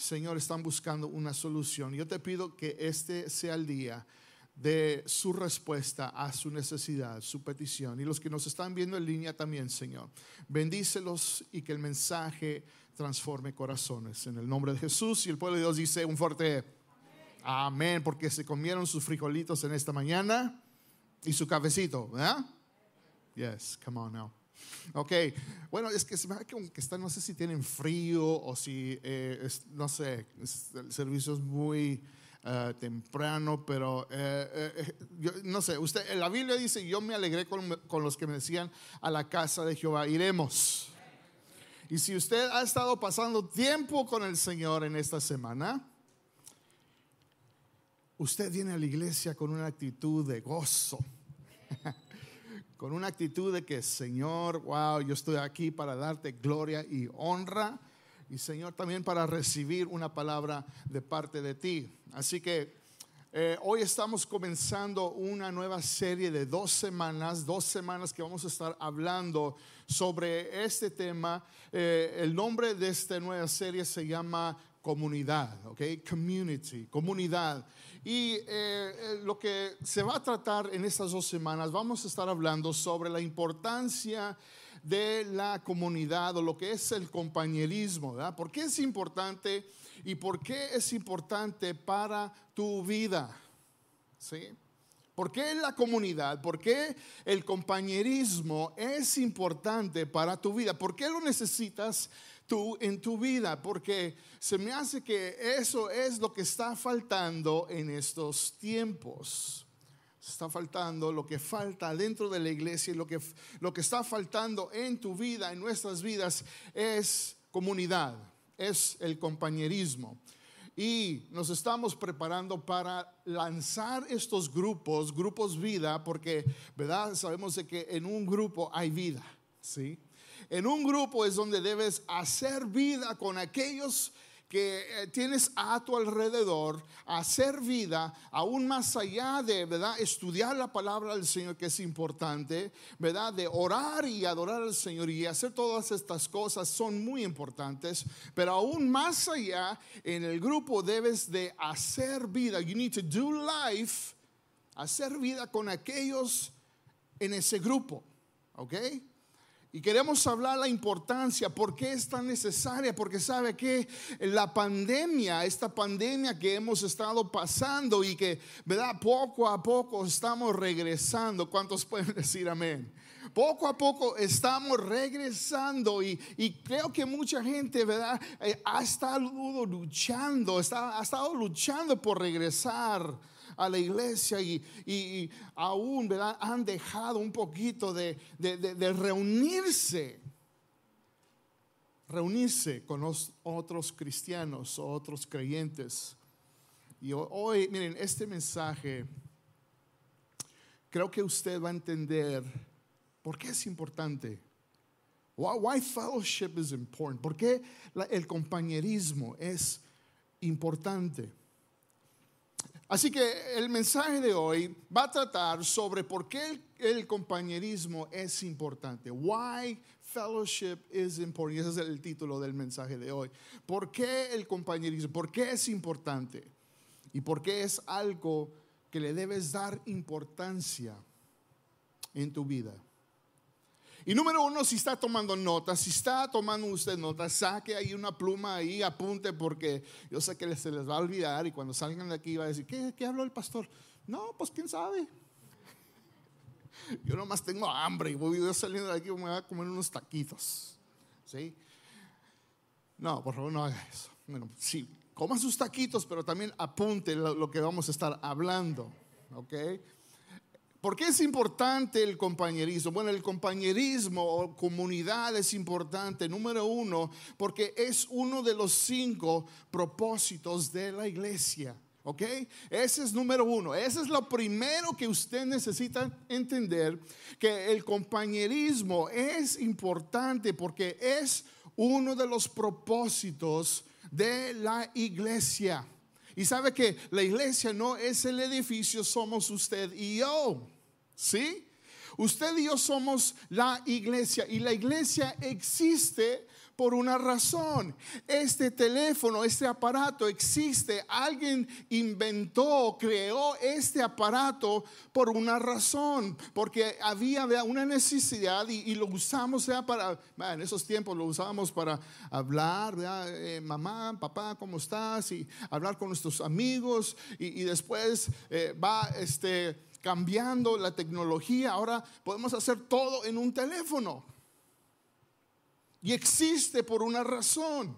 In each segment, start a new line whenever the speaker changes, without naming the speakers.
Señor, están buscando una solución. Yo te pido que este sea el día de su respuesta a su necesidad, su petición. Y los que nos están viendo en línea también, Señor, bendícelos y que el mensaje transforme corazones. En el nombre de Jesús y el pueblo de Dios dice un fuerte amén, porque se comieron sus frijolitos en esta mañana y su cafecito. Yes, come on now. Ok, bueno, es que se me que están, no sé si tienen frío o si, eh, no sé, el servicio es muy eh, temprano, pero eh, yo, no sé, usted, la Biblia dice, yo me alegré con, con los que me decían, a la casa de Jehová iremos. Y si usted ha estado pasando tiempo con el Señor en esta semana, usted viene a la iglesia con una actitud de gozo con una actitud de que, Señor, wow, yo estoy aquí para darte gloria y honra. Y Señor, también para recibir una palabra de parte de ti. Así que eh, hoy estamos comenzando una nueva serie de dos semanas, dos semanas que vamos a estar hablando sobre este tema. Eh, el nombre de esta nueva serie se llama comunidad, ¿ok? Community, comunidad. Y eh, eh, lo que se va a tratar en estas dos semanas, vamos a estar hablando sobre la importancia de la comunidad o lo que es el compañerismo, ¿verdad? ¿Por qué es importante y por qué es importante para tu vida? ¿Sí? ¿Por qué la comunidad? ¿Por qué el compañerismo es importante para tu vida? ¿Por qué lo necesitas tú en tu vida, porque se me hace que eso es lo que está faltando en estos tiempos. Está faltando lo que falta dentro de la iglesia y lo que, lo que está faltando en tu vida, en nuestras vidas, es comunidad, es el compañerismo. Y nos estamos preparando para lanzar estos grupos, grupos vida, porque, ¿verdad? Sabemos que en un grupo hay vida, ¿sí? En un grupo es donde debes hacer vida con aquellos que eh, tienes a tu alrededor, hacer vida aún más allá de, ¿verdad? Estudiar la palabra del Señor, que es importante, ¿verdad? De orar y adorar al Señor y hacer todas estas cosas son muy importantes, pero aún más allá, en el grupo debes de hacer vida. You need to do life, hacer vida con aquellos en ese grupo, ¿ok? Y queremos hablar la importancia, por qué es tan necesaria, porque sabe que la pandemia, esta pandemia que hemos estado pasando y que, ¿verdad? Poco a poco estamos regresando. ¿Cuántos pueden decir amén? Poco a poco estamos regresando y, creo que mucha gente, ¿verdad? Eh, ha estado luchando, está, ha estado luchando por regresar a la iglesia y, aún ¿verdad? han dejado un poquito de, reunirse, reunirse con los otros cristianos o otros creyentes. Y hoy, miren, este mensaje, creo que usted va a entender por qué es importante. Why, fellowship is important? ¿Por qué el compañerismo es importante? Así que el mensaje de hoy va a tratar sobre por qué el, compañerismo es importante. Why fellowship is important. Ese es el título del mensaje de hoy. ¿Por qué el compañerismo? ¿Por qué es importante? ¿Y por qué es algo que le debes dar importancia en tu vida? Y número uno, si está tomando notas, si está tomando usted notas, saque ahí una pluma ahí, apunte, porque yo sé que se les va a olvidar y cuando salgan de aquí va a decir, ¿qué, qué habló el pastor? No, pues quién sabe. Yo nomás tengo hambre y voy a saliendo de aquí me voy a comer unos taquitos. ¿Sí? No, por favor, no haga eso. Bueno, sí, coma sus taquitos, pero también apunte lo, lo que vamos a estar hablando. ¿Ok? ¿Por qué es importante el compañerismo? Bueno, el compañerismo o comunidad es importante, número uno, porque es uno de los cinco propósitos de la iglesia. ¿Ok? Ese es número uno. Ese es lo primero que usted necesita entender, que el compañerismo es importante porque es uno de los propósitos de la iglesia. Y sabe que la iglesia no es el edificio, somos usted y yo. ¿Sí? Usted y yo somos la iglesia y la iglesia existe por una razón. Este teléfono, este aparato existe. Alguien inventó, creó este aparato por una razón, porque había una necesidad y, lo usamos ya para, en esos tiempos lo usábamos para hablar, eh, mamá, papá, ¿cómo estás? Y hablar con nuestros amigos y, después eh, va este cambiando la tecnología. Ahora podemos hacer todo en un teléfono. Y existe por una razón.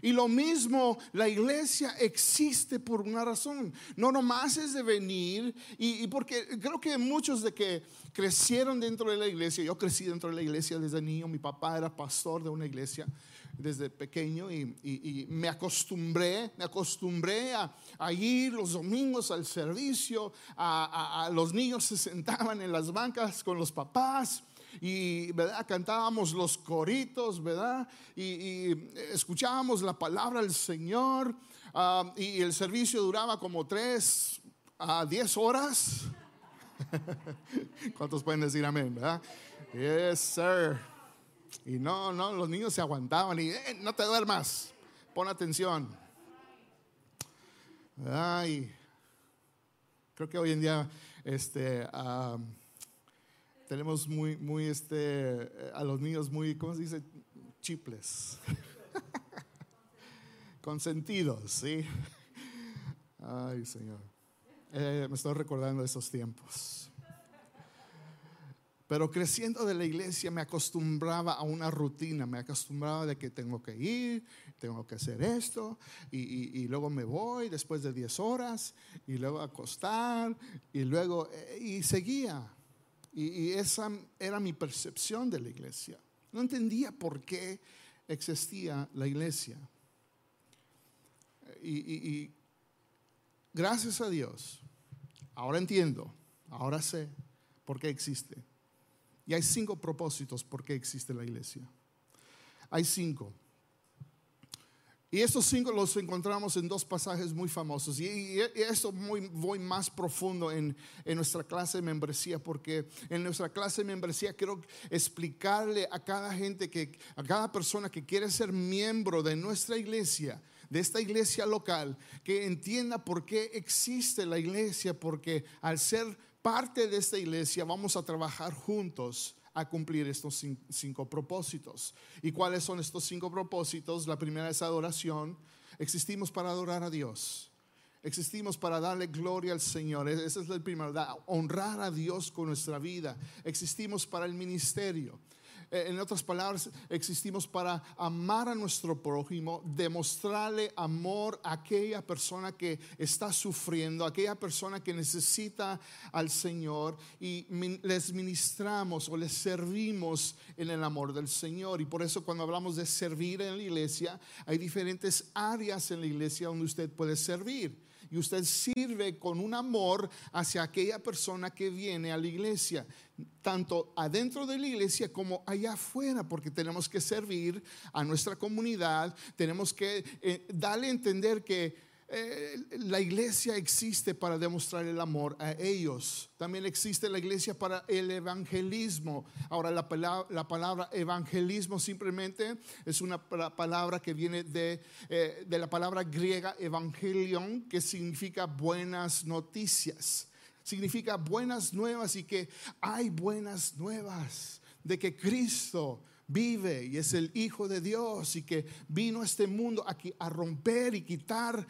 Y lo mismo, la iglesia existe por una razón. No nomás es de venir, y, porque creo que muchos de que crecieron dentro de la iglesia, yo crecí dentro de la iglesia desde niño, mi papá era pastor de una iglesia desde pequeño y, me acostumbré, me acostumbré a, ir los domingos al servicio, a, los niños se sentaban en las bancas con los papás y ¿verdad? cantábamos los coritos, ¿verdad? Y, escuchábamos la palabra del Señor ah, y el servicio duraba como tres a diez horas. ¿Cuántos pueden decir amén, verdad? Yes, sir. Y no, no, los niños se aguantaban y eh, no te duermas, pon atención. Ay, creo que hoy en día, este, ah, tenemos muy, muy, este, eh, a los niños muy, ¿cómo se dice? Chiples. Consentidos, ¿sí? Ay, Señor. Eh, me estoy recordando esos tiempos. Pero creciendo de la iglesia me acostumbraba a una rutina, me acostumbraba de que tengo que ir, tengo que hacer esto, y, y, luego me voy después de 10 horas, y luego acostar, y luego, eh, y seguía. Y, esa era mi percepción de la iglesia. No entendía por qué existía la iglesia. Y, gracias a Dios, ahora entiendo, ahora sé por qué existe. Y hay cinco propósitos por qué existe la iglesia. Hay cinco. Y estos cinco los encontramos en dos pasajes muy famosos. Y, esto muy, voy más profundo en, en, nuestra clase de membresía, porque en nuestra clase de membresía quiero explicarle a cada gente, que, a cada persona que quiere ser miembro de nuestra iglesia, de esta iglesia local, que entienda por qué existe la iglesia, porque al ser parte de esta iglesia vamos a trabajar juntos a cumplir estos cinco propósitos. ¿Y cuáles son estos cinco propósitos? La primera es adoración. Existimos para adorar a Dios. Existimos para darle gloria al Señor. E-, ese es el primero, honrar a Dios con nuestra vida. Existimos para el ministerio. Eh, en otras palabras, existimos para amar a nuestro prójimo, demostrarle amor a aquella persona que está sufriendo, a aquella persona que necesita al Señor y les ministramos o les servimos en el amor del Señor. Y por eso cuando hablamos de servir en la iglesia, hay diferentes áreas en la iglesia donde usted puede servir y usted sirve con un amor hacia aquella persona que viene a la iglesia, tanto adentro de la iglesia como allá afuera, porque tenemos que servir a nuestra comunidad, tenemos que eh, darle a entender que eh, la iglesia existe para demostrar el amor a ellos. También existe la iglesia para el evangelismo. Ahora, la palabra, la palabra evangelismo simplemente es una palabra que viene de, eh, de la palabra griega evangelion, que significa buenas noticias. Significa buenas nuevas y que hay buenas nuevas de que Cristo vive y es el Hijo de Dios y que vino a este mundo aquí a romper y quitar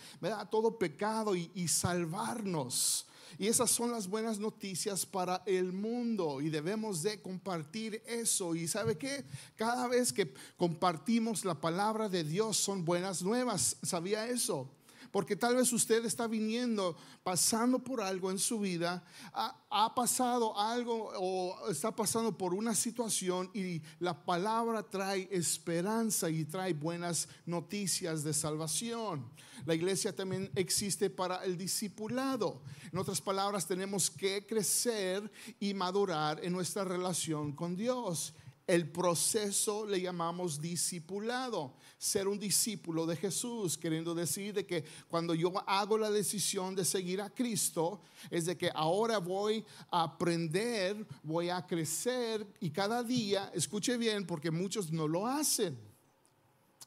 todo pecado y, y salvarnos. Y esas son las buenas noticias para el mundo y debemos de compartir eso. Y sabe que cada vez que compartimos la palabra de Dios son buenas nuevas. ¿Sabía eso? Porque tal vez usted está viniendo, pasando por algo en su vida, ha, pasado algo o está pasando por una situación y la palabra trae esperanza y trae buenas noticias de salvación. La iglesia también existe para el discipulado. En otras palabras, tenemos que crecer y madurar en nuestra relación con Dios. El proceso le llamamos discipulado, ser un discípulo de Jesús, queriendo decir de que cuando yo hago la decisión de seguir a Cristo, es de que ahora voy a aprender, voy a crecer y cada día, escuche bien, porque muchos no lo hacen.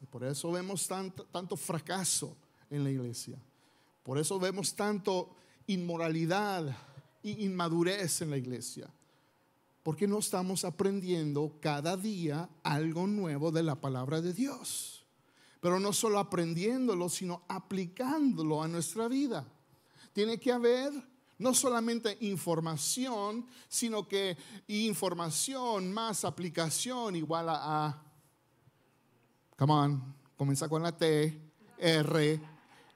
Por eso vemos tanto, tanto fracaso en la iglesia. Por eso vemos tanto inmoralidad e inmadurez en la iglesia. Porque no estamos aprendiendo cada día algo nuevo de la palabra de Dios. Pero no solo aprendiéndolo, sino aplicándolo a nuestra vida. Tiene que haber no solamente información, sino que información más aplicación igual a, come on, comienza con la T, R,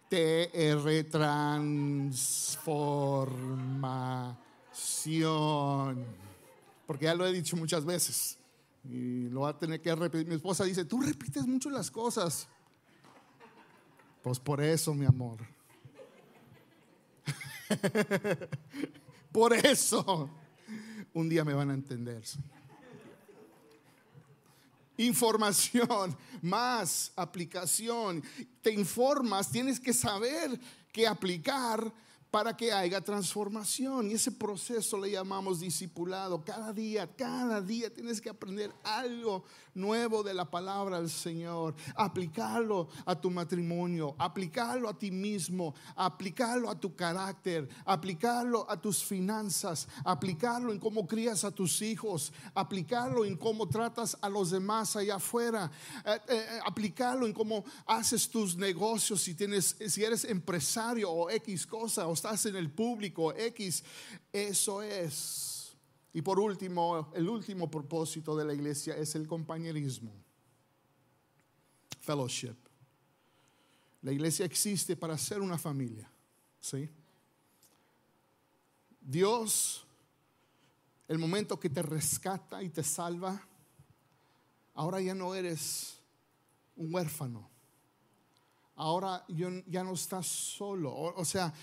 T, R, transformación porque ya lo he dicho muchas veces y lo va a tener que repetir. Mi esposa dice, tú repites mucho las cosas. Pues por eso, mi amor. por eso. Un día me van a entender. Información, más aplicación. Te informas, tienes que saber qué aplicar para que haya transformación. Y ese proceso le llamamos discipulado. Cada día, cada día tienes que aprender algo nuevo de la palabra del Señor. Aplicarlo a tu matrimonio, aplicarlo a ti mismo, aplicarlo a tu carácter, aplicarlo a tus finanzas, aplicarlo en cómo crías a tus hijos, aplicarlo en cómo tratas a los demás allá afuera, eh, eh, eh, aplicarlo en cómo haces tus negocios si tienes si eres empresario o X cosa estás en el público, X, eso es. Y por último, el último propósito de la iglesia es el compañerismo, fellowship. La iglesia existe para ser una familia, ¿sí? Dios, el momento que te rescata y te salva, ahora ya no eres un huérfano ahora ya no estás solo. O, sea,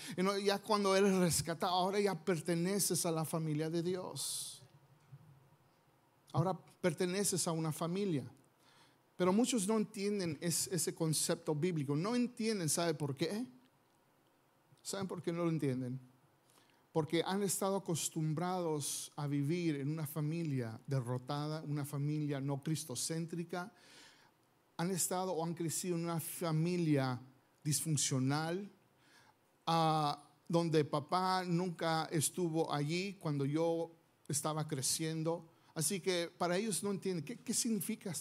ya cuando eres rescatado, ahora ya perteneces a la familia de Dios. Ahora perteneces a una familia. Pero muchos no entienden ese concepto bíblico. No entienden, ¿sabe por qué? ¿Saben por qué no lo entienden? Porque han estado acostumbrados a vivir en una familia derrotada, una familia no cristocéntrica, han estado o han crecido en una familia disfuncional, ah, donde papá nunca estuvo allí cuando yo estaba creciendo. Así que para ellos no entienden qué, significa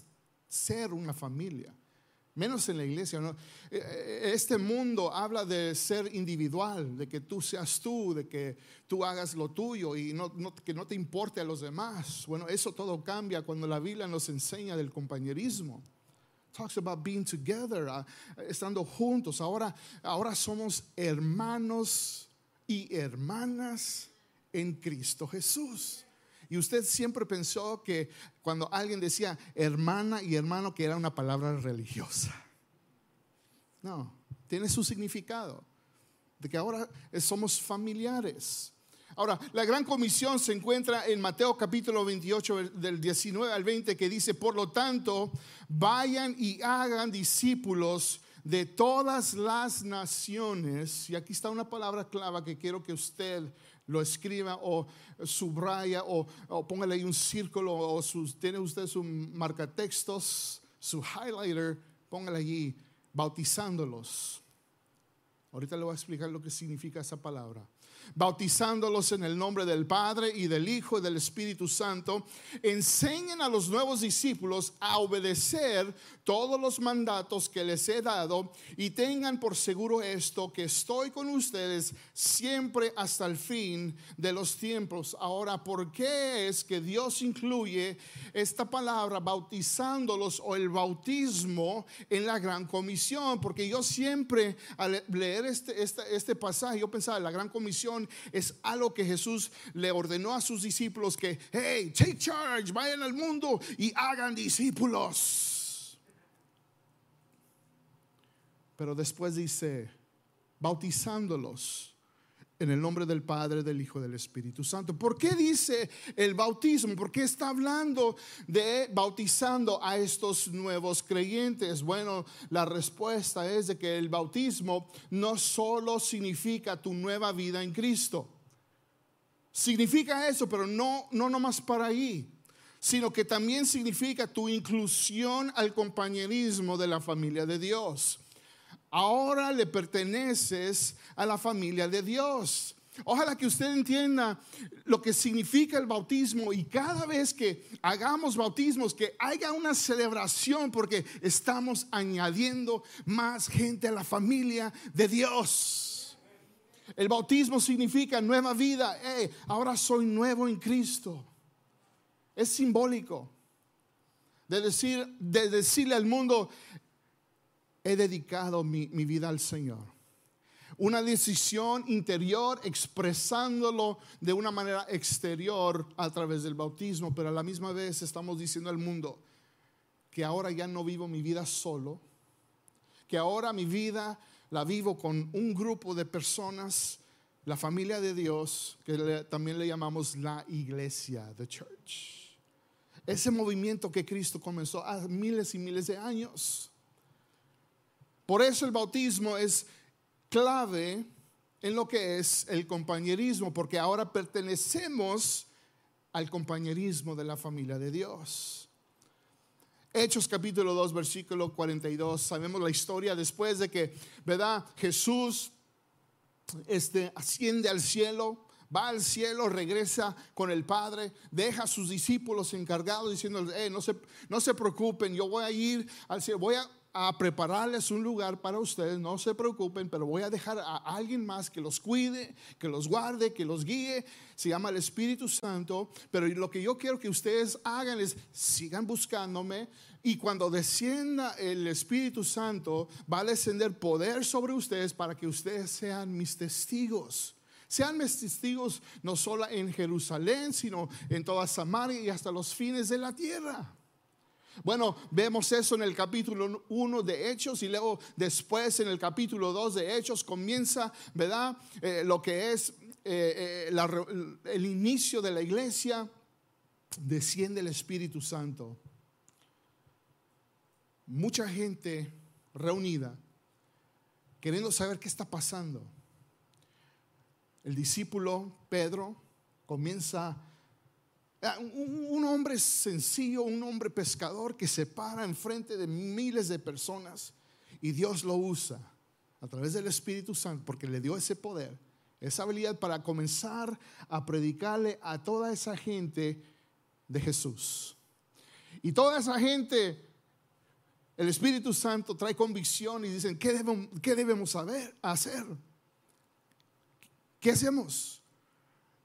ser una familia menos en la iglesia. Eh, eh, este mundo habla de ser individual, de que tú seas tú, de que tú hagas lo tuyo y que no te importe a los demás. Bueno, eso todo cambia cuando la Biblia nos enseña del compañerismo talks about being together, uh, estando juntos. Ahora, ahora somos hermanos y hermanas en Cristo Jesús. Y usted siempre pensó que cuando alguien decía hermana y hermano, que era una palabra religiosa. No, tiene su significado. De que ahora somos familiares. Ahora, la gran comisión se encuentra en Mateo capítulo 28 del 19 al 20 que dice, por lo tanto, vayan y hagan discípulos de todas las naciones. Y aquí está una palabra clave que quiero que usted lo escriba o subraya o, póngale ahí un círculo o tiene usted su marcatextos, su highlighter, póngale allí, bautizándolos. Ahorita le voy a explicar lo que significa esa palabra bautizándolos en el nombre del Padre y del Hijo y del Espíritu Santo, enseñen a los nuevos discípulos a obedecer todos los mandatos que les he dado y tengan por seguro esto, que estoy con ustedes siempre hasta el fin de los tiempos. Ahora, ¿por qué es que Dios incluye esta palabra bautizándolos o el bautismo en la gran comisión? Porque yo siempre al leer este, este, pasaje, yo pensaba, la gran comisión es algo que Jesús le ordenó a sus discípulos que, hey, take charge, vayan al mundo y hagan discípulos. Pero después dice, bautizándolos En el nombre del Padre, del Hijo, del Espíritu Santo. ¿Por qué dice el bautismo? ¿Por qué está hablando de bautizando a estos nuevos creyentes? Bueno, la respuesta es de que el bautismo no solo significa tu nueva vida en Cristo. Significa eso, pero no, no nomás para ahí, sino que también significa tu inclusión al compañerismo de la familia de Dios ahora le perteneces a la familia de Dios. Ojalá que usted entienda lo que significa el bautismo y cada vez que hagamos bautismos, que haya una celebración porque estamos añadiendo más gente a la familia de Dios. El bautismo significa nueva vida. ahora soy nuevo en Cristo. Es simbólico de, decir, de decirle al mundo, he dedicado mi, vida al Señor. Una decisión interior expresándolo de una manera exterior a través del bautismo, pero a la misma vez estamos diciendo al mundo que ahora ya no vivo mi vida solo, que ahora mi vida la vivo con un grupo de personas, la familia de Dios, que también le llamamos la iglesia, the church. Ese movimiento que Cristo comenzó hace miles y miles de años. Por eso el bautismo es clave en lo que es el compañerismo, porque ahora pertenecemos al compañerismo de la familia de Dios. Hechos capítulo 2, versículo 42, sabemos la historia después de que, ¿verdad? Jesús este, asciende al cielo, va al cielo, regresa con el Padre, deja a sus discípulos encargados diciendo, no, se, no se preocupen, yo voy a ir al cielo, voy a a prepararles un lugar para ustedes, no se preocupen, pero voy a dejar a alguien más que los cuide, que los guarde, que los guíe, se llama el Espíritu Santo, pero lo que yo quiero que ustedes hagan es sigan buscándome y cuando descienda el Espíritu Santo va a descender poder sobre ustedes para que ustedes sean mis testigos. Sean mis testigos no solo en Jerusalén, sino en toda Samaria y hasta los fines de la tierra. Bueno, vemos eso en el capítulo 1 de Hechos y luego después en el capítulo 2 de Hechos comienza, ¿verdad? Eh, lo que es eh, eh, el inicio de la iglesia, desciende el Espíritu Santo. Mucha gente reunida, queriendo saber qué está pasando. El discípulo Pedro comienza Ah, un, hombre sencillo, un hombre pescador que se para enfrente de miles de personas y Dios lo usa a través del Espíritu Santo porque le dio ese poder, esa habilidad para comenzar a predicarle a toda esa gente de Jesús. Y toda esa gente, el Espíritu Santo trae convicción y dicen, ¿qué debemos, qué debemos saber, hacer? ¿Qué hacemos?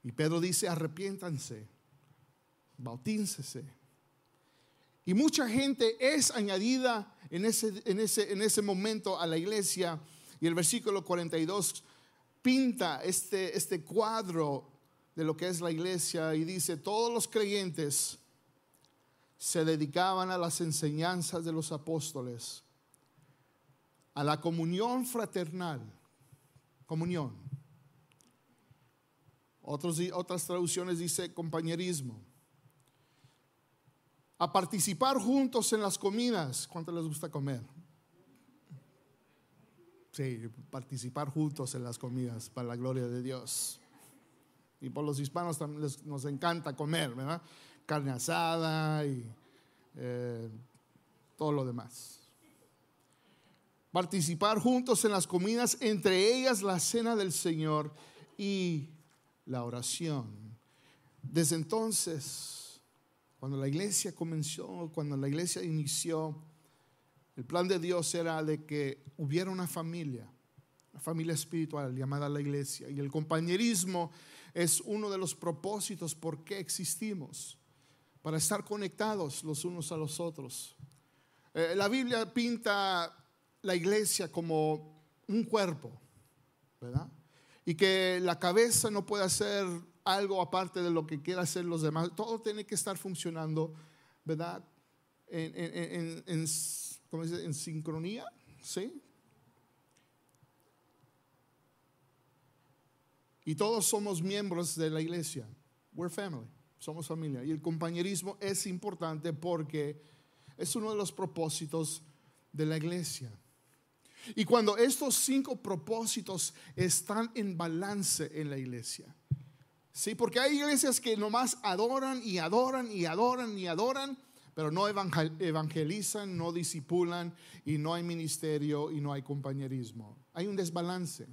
Y Pedro dice, arrepiéntanse bautíncese. Y mucha gente es añadida en ese, en, ese, en ese momento a la iglesia. Y el versículo 42 pinta este, este cuadro de lo que es la iglesia y dice, todos los creyentes se dedicaban a las enseñanzas de los apóstoles, a la comunión fraternal, comunión. Otras traducciones dice compañerismo a participar juntos en las comidas. ¿Cuánto les gusta comer? Sí, participar juntos en las comidas para la gloria de Dios. Y por los hispanos también nos encanta comer, ¿verdad? Carne asada y eh, todo lo demás. Participar juntos en las comidas, entre ellas la cena del Señor y la oración. Desde entonces, cuando la iglesia comenzó, cuando la iglesia inició, el plan de Dios era de que hubiera una familia, una familia espiritual llamada la iglesia. Y el compañerismo es uno de los propósitos por qué existimos, para estar conectados los unos a los otros. Eh, la Biblia pinta la iglesia como un cuerpo, ¿verdad? Y que la cabeza no puede ser algo aparte de lo que quieran hacer los demás. Todo tiene que estar funcionando, ¿verdad? En, en, en, en sincronía, ¿sí? Y todos somos miembros de la iglesia. We're family. Somos familia. Y el compañerismo es importante porque es uno de los propósitos de la iglesia. Y cuando estos cinco propósitos están en balance en la iglesia, sí, porque hay iglesias que nomás adoran y adoran y adoran y adoran, pero no evangelizan, no disipulan y no hay ministerio y no hay compañerismo. Hay un desbalance.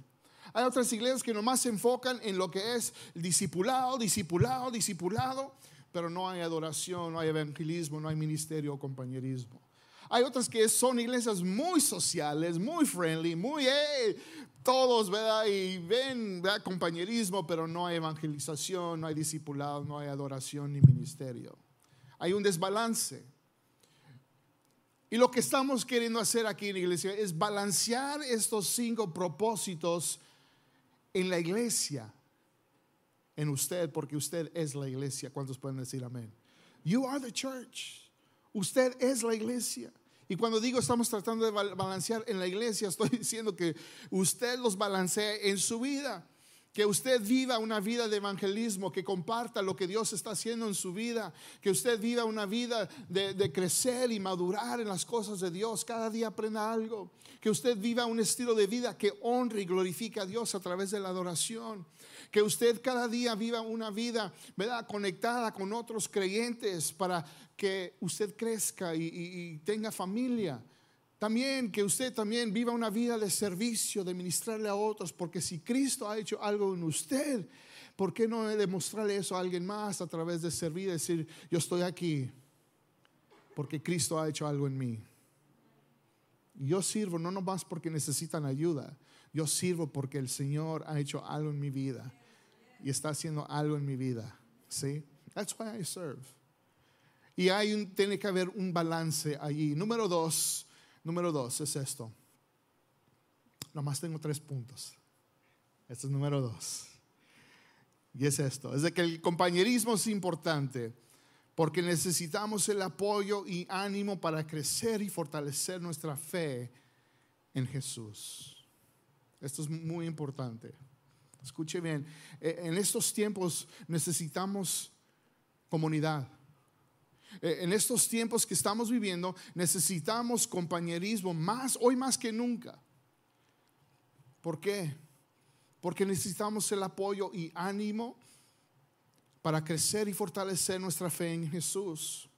Hay otras iglesias que nomás se enfocan en lo que es discipulado, discipulado, discipulado, pero no hay adoración, no hay evangelismo, no hay ministerio o compañerismo. Hay otras que son iglesias muy sociales, muy friendly, muy, todos, ¿verdad? Y ven, ¿verdad? Compañerismo, pero no hay evangelización, no hay discipulado, no hay adoración ni ministerio. Hay un desbalance. Y lo que estamos queriendo hacer aquí en la iglesia es balancear estos cinco propósitos en la iglesia, en usted, porque usted es la iglesia. ¿Cuántos pueden decir amén? You are the church. Usted es la iglesia. Y cuando digo estamos tratando de balancear en la iglesia, estoy diciendo que usted los balancee en su vida. Que usted viva una vida de evangelismo, que comparta lo que Dios está haciendo en su vida, que usted viva una vida de, crecer y madurar en las cosas de Dios, cada día aprenda algo, que usted viva un estilo de vida que honre y glorifique a Dios a través de la adoración, que usted cada día viva una vida, ¿verdad? Conectada con otros creyentes para que usted crezca y, tenga familia. También que usted también viva una vida de servicio, de ministrarle a otros, porque si Cristo ha hecho algo en usted, ¿por qué no demostrarle eso a alguien más a través de servir decir, yo estoy aquí porque Cristo ha hecho algo en mí? Yo sirvo no nomás porque necesitan ayuda, yo sirvo porque el Señor ha hecho algo en mi vida y está haciendo algo en mi vida. ¿Sí? That's why I serve. Y hay un, tiene que haber un balance allí. Número dos, número dos es esto. Nomás tengo tres puntos. Este es número dos. Y es esto, es de que el compañerismo es importante porque necesitamos el apoyo y ánimo para crecer y fortalecer nuestra fe en Jesús. Esto es muy importante. Escuche bien, e, en estos tiempos necesitamos comunidad. Eh, en estos tiempos que estamos viviendo necesitamos compañerismo más, hoy más que nunca. ¿Por qué? Porque necesitamos el apoyo y ánimo para crecer y fortalecer nuestra fe en Jesús.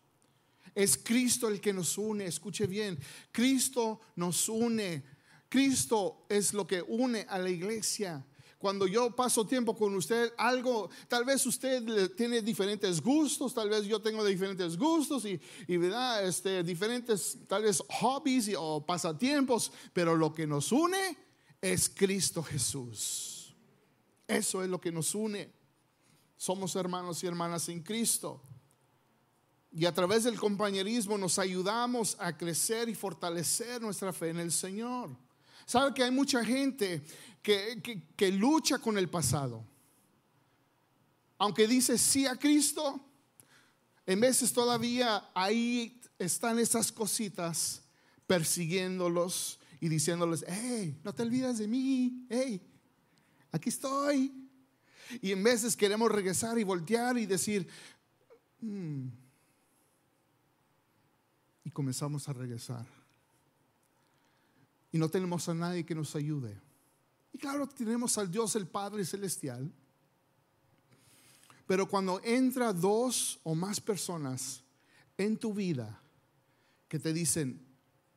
Es Cristo el que nos une, escuche bien, Cristo nos une. Cristo es lo que une a la iglesia cuando yo paso tiempo con usted, algo, tal vez usted tiene diferentes gustos, tal vez yo tengo diferentes gustos y, ¿verdad? Este, diferentes, tal vez hobbies o pasatiempos, pero lo que nos une es Cristo Jesús. Eso es lo que nos une. Somos hermanos y hermanas en Cristo. Y a través del compañerismo nos ayudamos a crecer y fortalecer nuestra fe en el Señor. ¿Sabe que hay mucha gente que, lucha con el pasado. Aunque dice sí a Cristo, en veces todavía ahí están esas cositas persiguiéndolos y diciéndoles, hey, no te olvides de mí, hey, aquí estoy. Y en veces queremos regresar y voltear y decir, mm". y comenzamos a regresar. Y no tenemos a nadie que nos ayude. Y claro, tenemos al Dios el Padre Celestial. Pero cuando entra dos o más personas en tu vida que te dicen,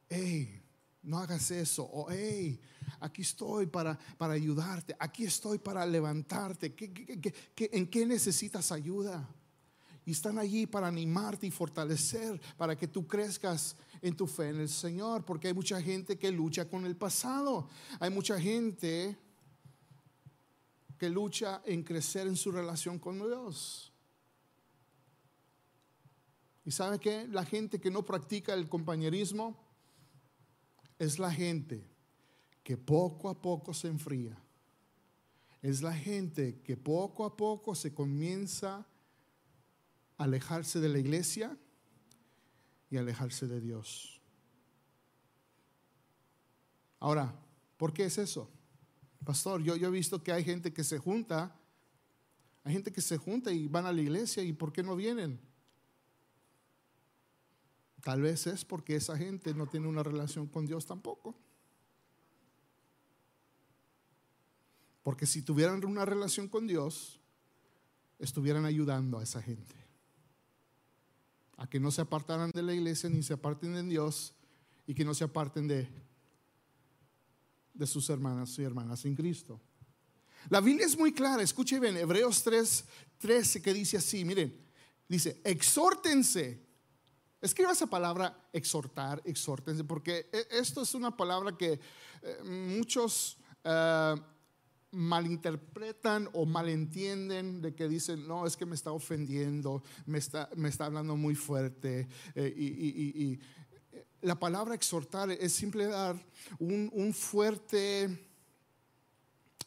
hey, no hagas eso, o hey, aquí estoy para, para ayudarte, aquí estoy para levantarte, en qué necesitas ayuda? Y están allí para animarte y fortalecer, para que tú crezcas en tu fe en el Señor, porque hay mucha gente que lucha con el pasado. Hay mucha gente que lucha en crecer en su relación con Dios. ¿Y sabe qué? La gente que no practica el compañerismo es la gente que poco a poco se enfría. Es la gente que poco a poco se comienza a alejarse de la iglesia y alejarse de Dios. Ahora, ¿por qué es eso? Pastor, yo, yo he visto que hay gente que se junta, hay gente que se junta y van a la iglesia y ¿por qué no vienen? Tal vez es porque esa gente no tiene una relación con Dios tampoco. Porque si tuvieran una relación con Dios, estuvieran ayudando a esa gente. A que no se apartaran de la iglesia ni se aparten de Dios y que no se aparten de, de sus hermanas y hermanas en Cristo. La Biblia es muy clara, escuche bien, Hebreos 3, 13 que dice así, miren, dice, exhórtense. Escriba esa palabra exhortar, exhórtense, porque e, esto es una palabra que eh, muchos eh, malinterpretan o malentienden de que dicen, no, es que me está ofendiendo, me está, me está hablando muy fuerte. Eh, y, la palabra exhortar es simple dar un, un fuerte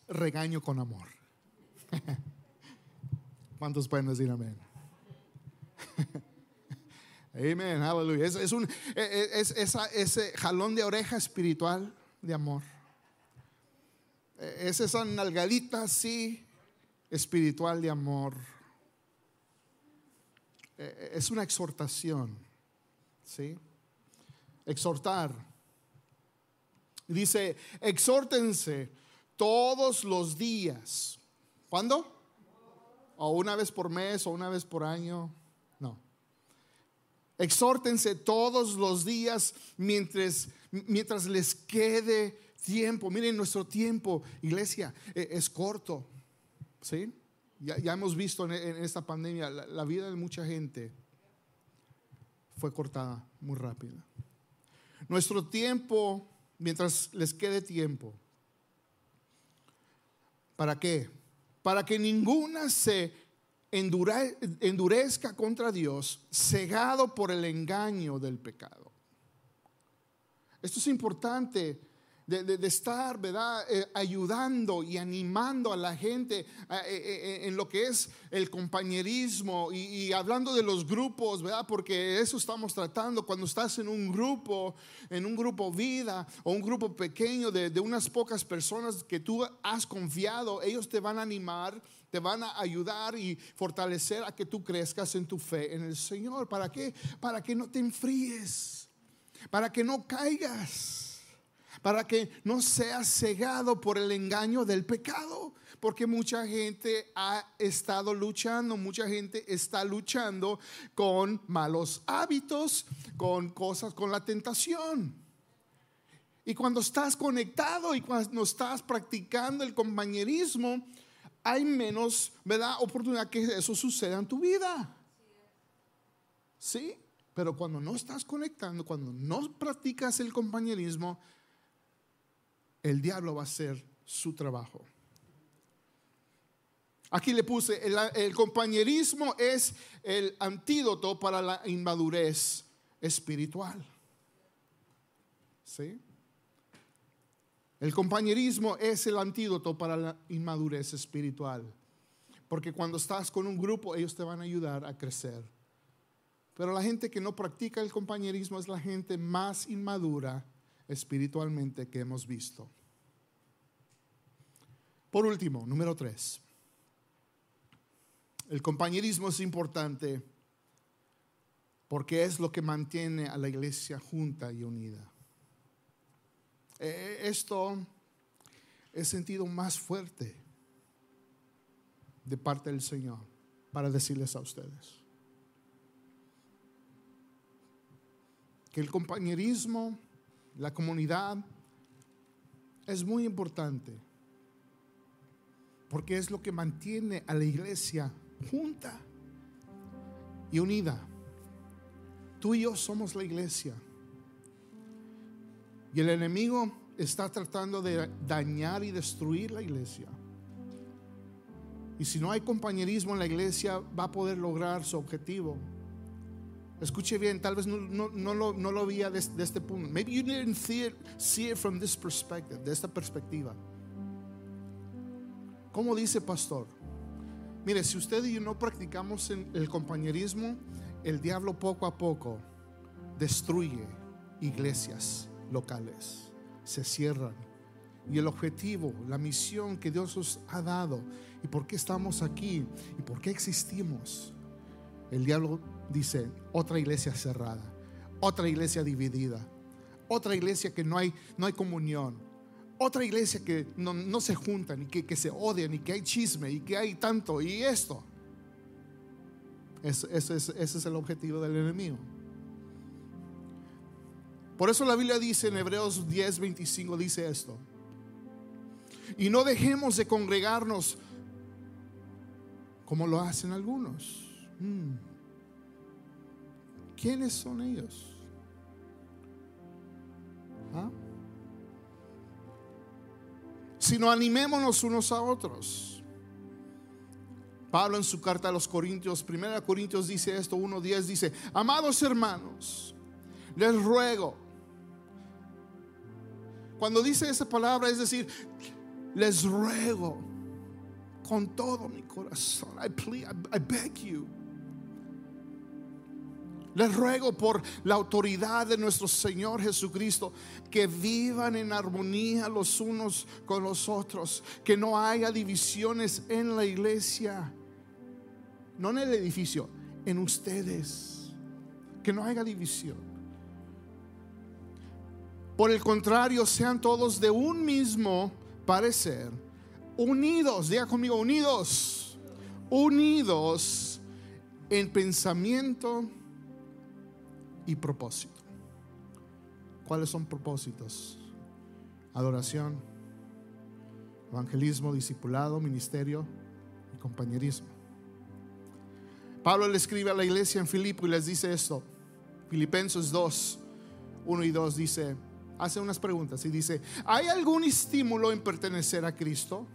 regaño con amor. ¿Cuántos pueden decir amén? Amén, aleluya. Es, un, e, e, es ese jalón de oreja espiritual de amor. Es esa nalgadita así espiritual de amor. E, es una exhortación. ¿Sí? Exhortar. Dice, exhórtense todos los días. ¿Cuándo? ¿O una vez por mes o una vez por año? No. Exhórtense todos los días mientras, mientras les quede tiempo. Miren, nuestro tiempo, iglesia, e, es corto. ¿Sí? Ya, hemos visto en, esta pandemia la, vida de mucha gente fue cortada muy rápida. Nuestro tiempo, mientras les quede tiempo, ¿para qué? Para que ninguna se endurezca contra Dios, cegado por el engaño del pecado. Esto es importante de, estar, ¿verdad? Eh, ayudando y animando a la gente eh, eh, en lo que es el compañerismo y, hablando de los grupos, ¿verdad? Porque eso estamos tratando. Cuando estás en un grupo, en un grupo vida o un grupo pequeño de, de unas pocas personas que tú has confiado, ellos te van a animar te van a ayudar y fortalecer a que tú crezcas en tu fe en el Señor. ¿Para qué? Para que no te enfríes, para que no caigas para que no seas cegado por el engaño del pecado. Porque mucha gente ha estado luchando, mucha gente está luchando con malos hábitos, con cosas, con la tentación. Y cuando estás conectado y cuando estás practicando el compañerismo, hay menos, ¿verdad? Oportunidad que eso suceda en tu vida. ¿Sí? Pero cuando no estás conectando, cuando no practicas el compañerismo, el diablo va a hacer su trabajo. Aquí le puse, el, compañerismo es el antídoto para la inmadurez espiritual. ¿Sí? El compañerismo es el antídoto para la inmadurez espiritual. Porque cuando estás con un grupo, ellos te van a ayudar a crecer. Pero la gente que no practica el compañerismo es la gente más inmadura espiritualmente que hemos visto. Por último, número tres, el compañerismo es importante porque es lo que mantiene a la iglesia junta y unida. Eh, esto es sentido más fuerte de parte del Señor para decirles a ustedes que el compañerismo la comunidad es muy importante porque es lo que mantiene a la iglesia junta y unida. Tú y yo somos la iglesia. Y el enemigo está tratando de dañar y destruir la iglesia. Y si no hay compañerismo en la iglesia, va a poder lograr su objetivo. Escuche bien, tal vez no, lo, no veía desde, este punto. Maybe you didn't see it, see it from this perspective, de esta perspectiva. ¿Cómo dice pastor? Mire, si usted y yo no practicamos el compañerismo, el diablo poco a poco destruye iglesias locales, se cierran y el objetivo, la misión que Dios nos ha dado y por qué estamos aquí y por qué existimos. El diablo dice, otra iglesia cerrada, otra iglesia dividida, otra iglesia que no hay, no hay comunión, otra iglesia que no, se juntan y que, se odian y que hay chisme y que hay tanto y esto. ese es el objetivo del enemigo. Por eso la Biblia dice en Hebreos 10, 25, dice esto. Y no dejemos de congregarnos como lo hacen algunos. Mm. ¿Quiénes son ellos? ¿Ah? Sino animémonos unos a otros. Pablo en su carta a los Corintios, 1 Corintios dice esto, 1.10 dice, amados hermanos, les ruego. Cuando dice esa palabra es decir, les ruego con todo mi corazón. I, plead, I beg you. Les ruego por la autoridad de nuestro Señor Jesucristo que vivan en armonía los unos con los otros, que no haya divisiones en la iglesia, no en el edificio, en ustedes, que no haya división. Por el contrario, sean todos de un mismo parecer, unidos, diga conmigo, unidos, unidos en pensamiento y propósito. ¿Cuáles son propósitos? Adoración, evangelismo, discipulado, ministerio y compañerismo. Pablo le escribe a la iglesia en Filipo y les dice esto. Filipenses 2, 1 y 2 dice, hace unas preguntas y dice, ¿hay algún estímulo en pertenecer a Cristo?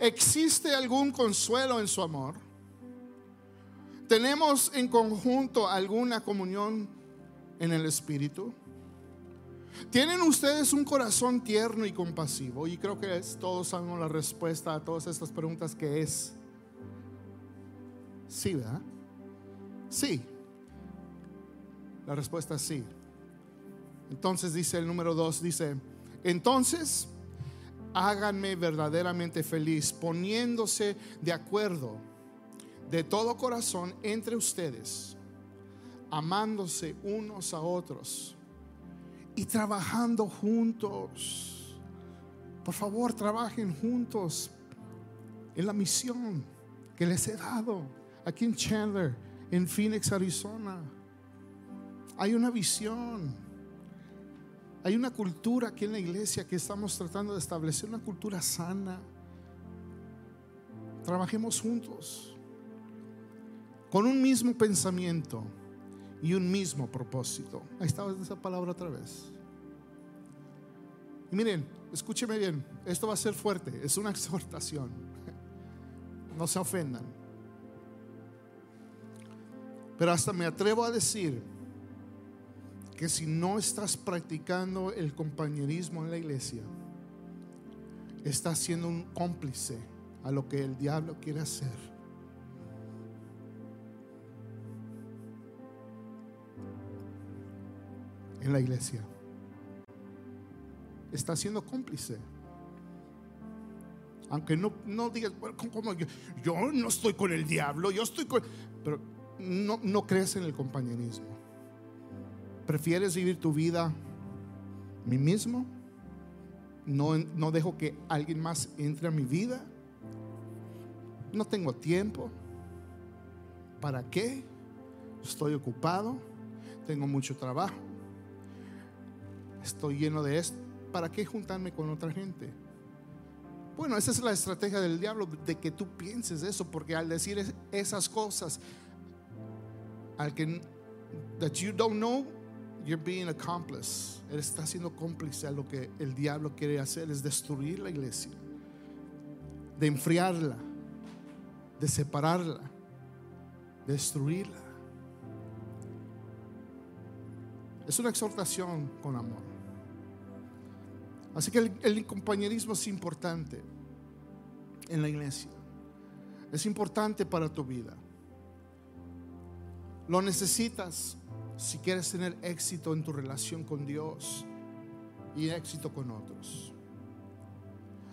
¿Existe algún consuelo en su amor? ¿Tenemos en conjunto alguna comunión en el Espíritu? ¿Tienen ustedes un corazón tierno y compasivo? Y creo que todos sabemos la respuesta a todas estas preguntas que es sí, ¿verdad? Sí. La respuesta es sí. Entonces dice el número dos, dice, entonces háganme verdaderamente feliz poniéndose de acuerdo de todo corazón entre ustedes, amándose unos a otros y trabajando juntos. Por favor, trabajen juntos en la misión que les he dado aquí en Chandler, en Phoenix, Arizona. Hay una visión hay una cultura aquí en la iglesia que estamos tratando de establecer, una cultura sana. Trabajemos juntos, con un mismo pensamiento y un mismo propósito. Ahí estaba esa palabra otra vez. Miren, escúcheme bien, esto va a ser fuerte, es una exhortación. No se ofendan. Pero hasta me atrevo a decir que si no estás practicando el compañerismo en la iglesia, estás siendo un cómplice a lo que el diablo quiere hacer. En la iglesia. Estás siendo cómplice. Aunque no, no digas, yo, yo, no estoy con el diablo, yo estoy con... Pero no, no crees en el compañerismo. ¿Prefieres vivir tu vida mí mismo? No, no dejo que alguien más entre a mi vida. No tengo tiempo. ¿Para qué? Estoy ocupado. Tengo mucho trabajo. Estoy lleno de esto. ¿Para qué juntarme con otra gente? Bueno, esa es la estrategia del diablo, de que tú pienses eso, porque al decir esas cosas, al que that you don't know, you're being accomplice. Él está siendo cómplice a lo que el diablo quiere hacer, es destruir la iglesia, de enfriarla, de separarla, destruirla. Es una exhortación con amor. Así que el, compañerismo es importante en la iglesia. Es importante para tu vida. Lo necesitas si quieres tener éxito en tu relación con Dios y éxito con otros.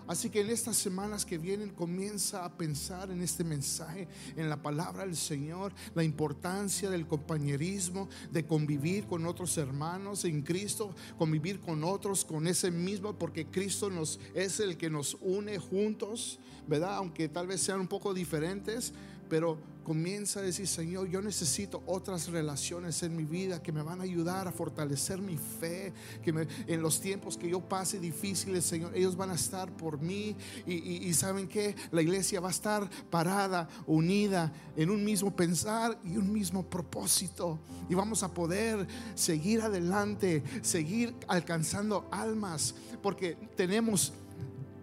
Así que en estas semanas que vienen comienza a pensar en este mensaje, en la palabra del Señor, la importancia del compañerismo, de convivir con otros hermanos en Cristo, convivir con otros con ese mismo, porque Cristo nos es el que nos une juntos, ¿verdad? Aunque tal vez sean un poco diferentes, pero comienza a decir, Señor, yo necesito otras relaciones en mi vida que me van a ayudar a fortalecer mi fe, que en los tiempos que yo pase difíciles, Señor, ellos van a estar por mí y, saben que la iglesia va a estar parada, unida en un mismo pensar y un mismo propósito. Y vamos a poder seguir adelante, seguir alcanzando almas, porque tenemos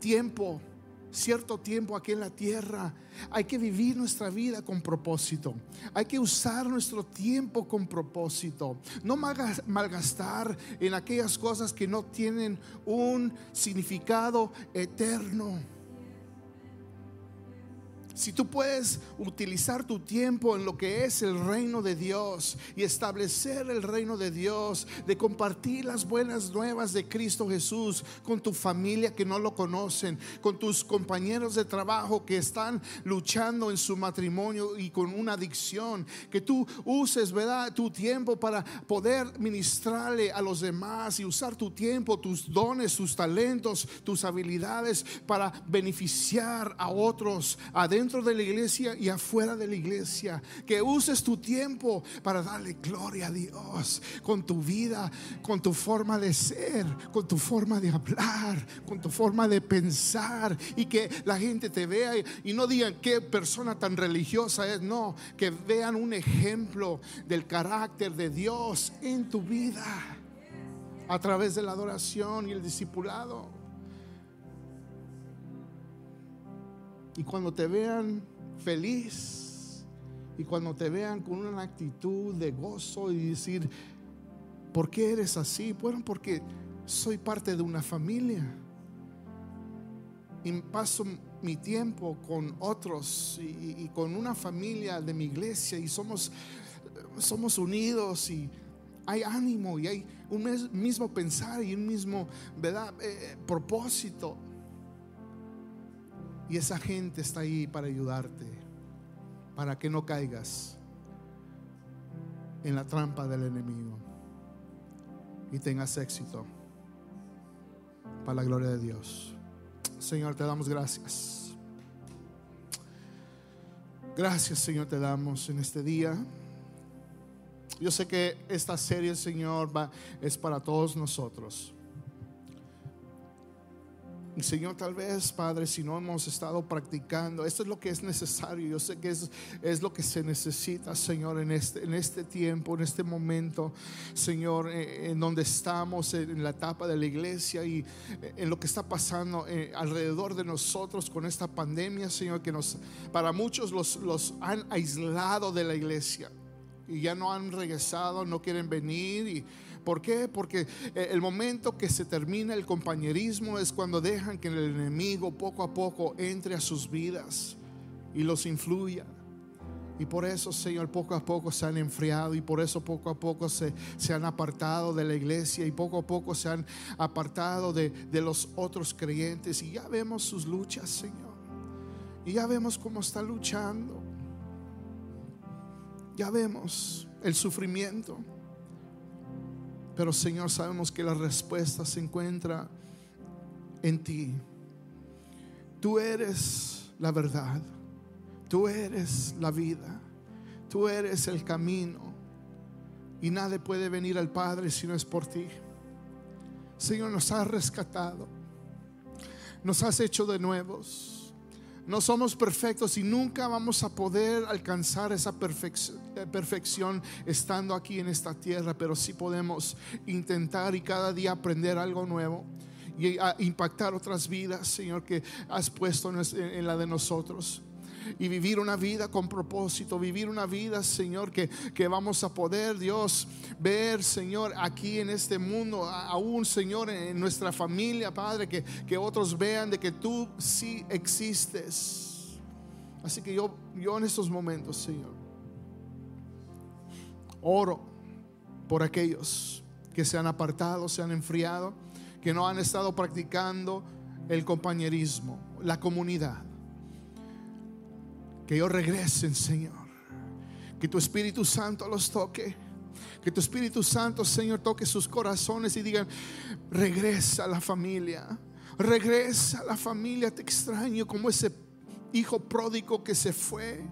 tiempo cierto tiempo aquí en la tierra. Hay que vivir nuestra vida con propósito. Hay que usar nuestro tiempo con propósito. No malgastar en aquellas cosas que no tienen un significado eterno. Si tú puedes utilizar tu tiempo en lo que es el reino de Dios y establecer el reino de Dios, de compartir las buenas nuevas de Cristo Jesús con tu familia que no lo conocen, con tus compañeros de trabajo que están luchando en su matrimonio y con una adicción, que tú uses, ¿verdad? Tu tiempo para poder ministrarle a los demás y usar tu tiempo, tus dones, tus talentos, tus habilidades para beneficiar a otros adentro de la iglesia y afuera de la iglesia. Que uses tu tiempo para darle gloria a Dios con tu vida, con tu forma de ser, con tu forma de hablar, con tu forma de pensar y que la gente te vea y no digan qué persona tan religiosa es, no, que vean un ejemplo del carácter de Dios en tu vida a través de la adoración y el discipulado. Y cuando te vean feliz y cuando te vean con una actitud de gozo y decir, ¿por qué eres así? Bueno, porque soy parte de una familia. Y paso mi tiempo con otros y, con una familia de mi iglesia y somos, somos unidos y hay ánimo y hay un mismo pensar y un mismo ¿verdad? Eh, propósito. Y esa gente está ahí para ayudarte, para que no caigas en la trampa del enemigo y tengas éxito para la gloria de Dios. Señor, te damos gracias. Gracias, Señor, te damos en este día. Yo sé que esta serie, Señor, va, es para todos nosotros. Señor, tal vez, Padre, si no hemos estado practicando, esto es lo que es necesario. Yo sé que es, es lo que se necesita, Señor, en este, en este tiempo, en este momento, Señor, eh, en, donde estamos, en, la etapa de la iglesia y eh, en lo que está pasando eh, alrededor de nosotros con esta pandemia, Señor, que nos, para muchos los, los han aislado de la iglesia y ya no han regresado, no quieren venir ¿Por qué? Porque eh, el momento que se termina el compañerismo es cuando dejan que el enemigo poco a poco entre a sus vidas y los influya. Y por eso, Señor, poco a poco se han enfriado y por eso poco a poco se, se han apartado de la iglesia y poco a poco se han apartado de, de los otros creyentes. Y ya vemos sus luchas, Señor. Y ya vemos cómo está luchando. Ya vemos el sufrimiento. Pero Señor, sabemos que la respuesta se encuentra en ti. Tú eres la verdad. Tú eres la vida. Tú eres el camino. Y nadie puede venir al Padre si no es por ti. Señor, nos has rescatado. Nos has hecho de nuevos. No somos perfectos y nunca vamos a poder alcanzar esa eh, perfección estando aquí en esta tierra, pero sí podemos intentar y cada día aprender algo nuevo y impactar otras vidas, Señor, que has puesto en la de nosotros y vivir una vida con propósito, vivir una vida, Señor, que, que vamos a poder, Dios, ver, Señor, aquí en este mundo, aún, Señor, en nuestra familia, Padre, que, que otros vean de que tú sí existes. Así que yo, yo en estos momentos, Señor, oro por aquellos que se han apartado, se han enfriado, que no han estado practicando el compañerismo, la comunidad. Que ellos regresen, Señor. Que tu Espíritu Santo los toque. Que tu Espíritu Santo, Señor, toque sus corazones y digan, regresa a la familia. Regresa a la familia, te extraño como ese hijo pródigo que se fue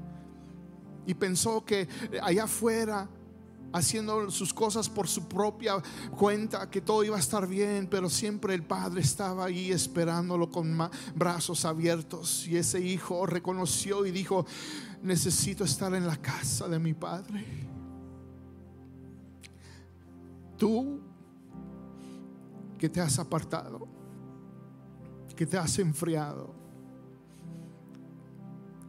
y pensó que allá afuera haciendo sus cosas por su propia cuenta, que todo iba a estar bien, pero siempre el padre estaba ahí esperándolo con brazos abiertos. Y ese hijo reconoció y dijo, necesito estar en la casa de mi padre. Tú que te has apartado, que te has enfriado,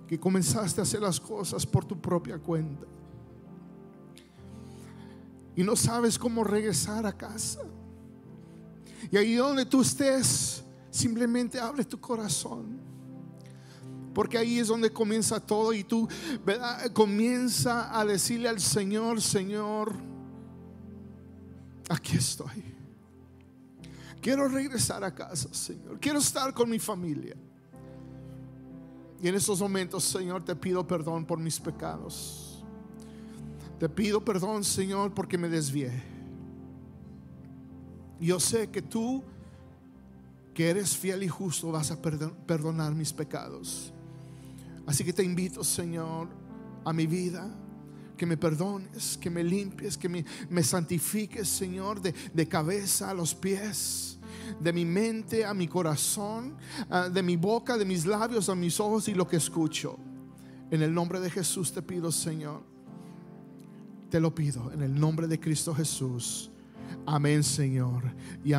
que comenzaste a hacer las cosas por tu propia cuenta y no sabes cómo regresar a casa. Y ahí donde tú estés, simplemente abre tu corazón. Porque ahí es donde comienza todo y tú comienza a decirle al Señor, Señor, aquí estoy. Quiero regresar a casa, Señor. Quiero estar con mi familia. Y en estos momentos, Señor, te pido perdón por mis pecados. Te pido perdón, Señor, porque me desvié. Yo sé que tú, que eres fiel y justo, vas a perdonar mis pecados. Así que te invito, Señor, a mi vida, que me perdones, que me limpies, que me, santifiques, Señor, de, de cabeza a los pies de mi mente a mi corazón, ah, de mi boca, de mis labios a mis ojos y lo que escucho. En el nombre de Jesús te pido, Señor. Te lo pido en el nombre de Cristo Jesús. Amén, Señor. Y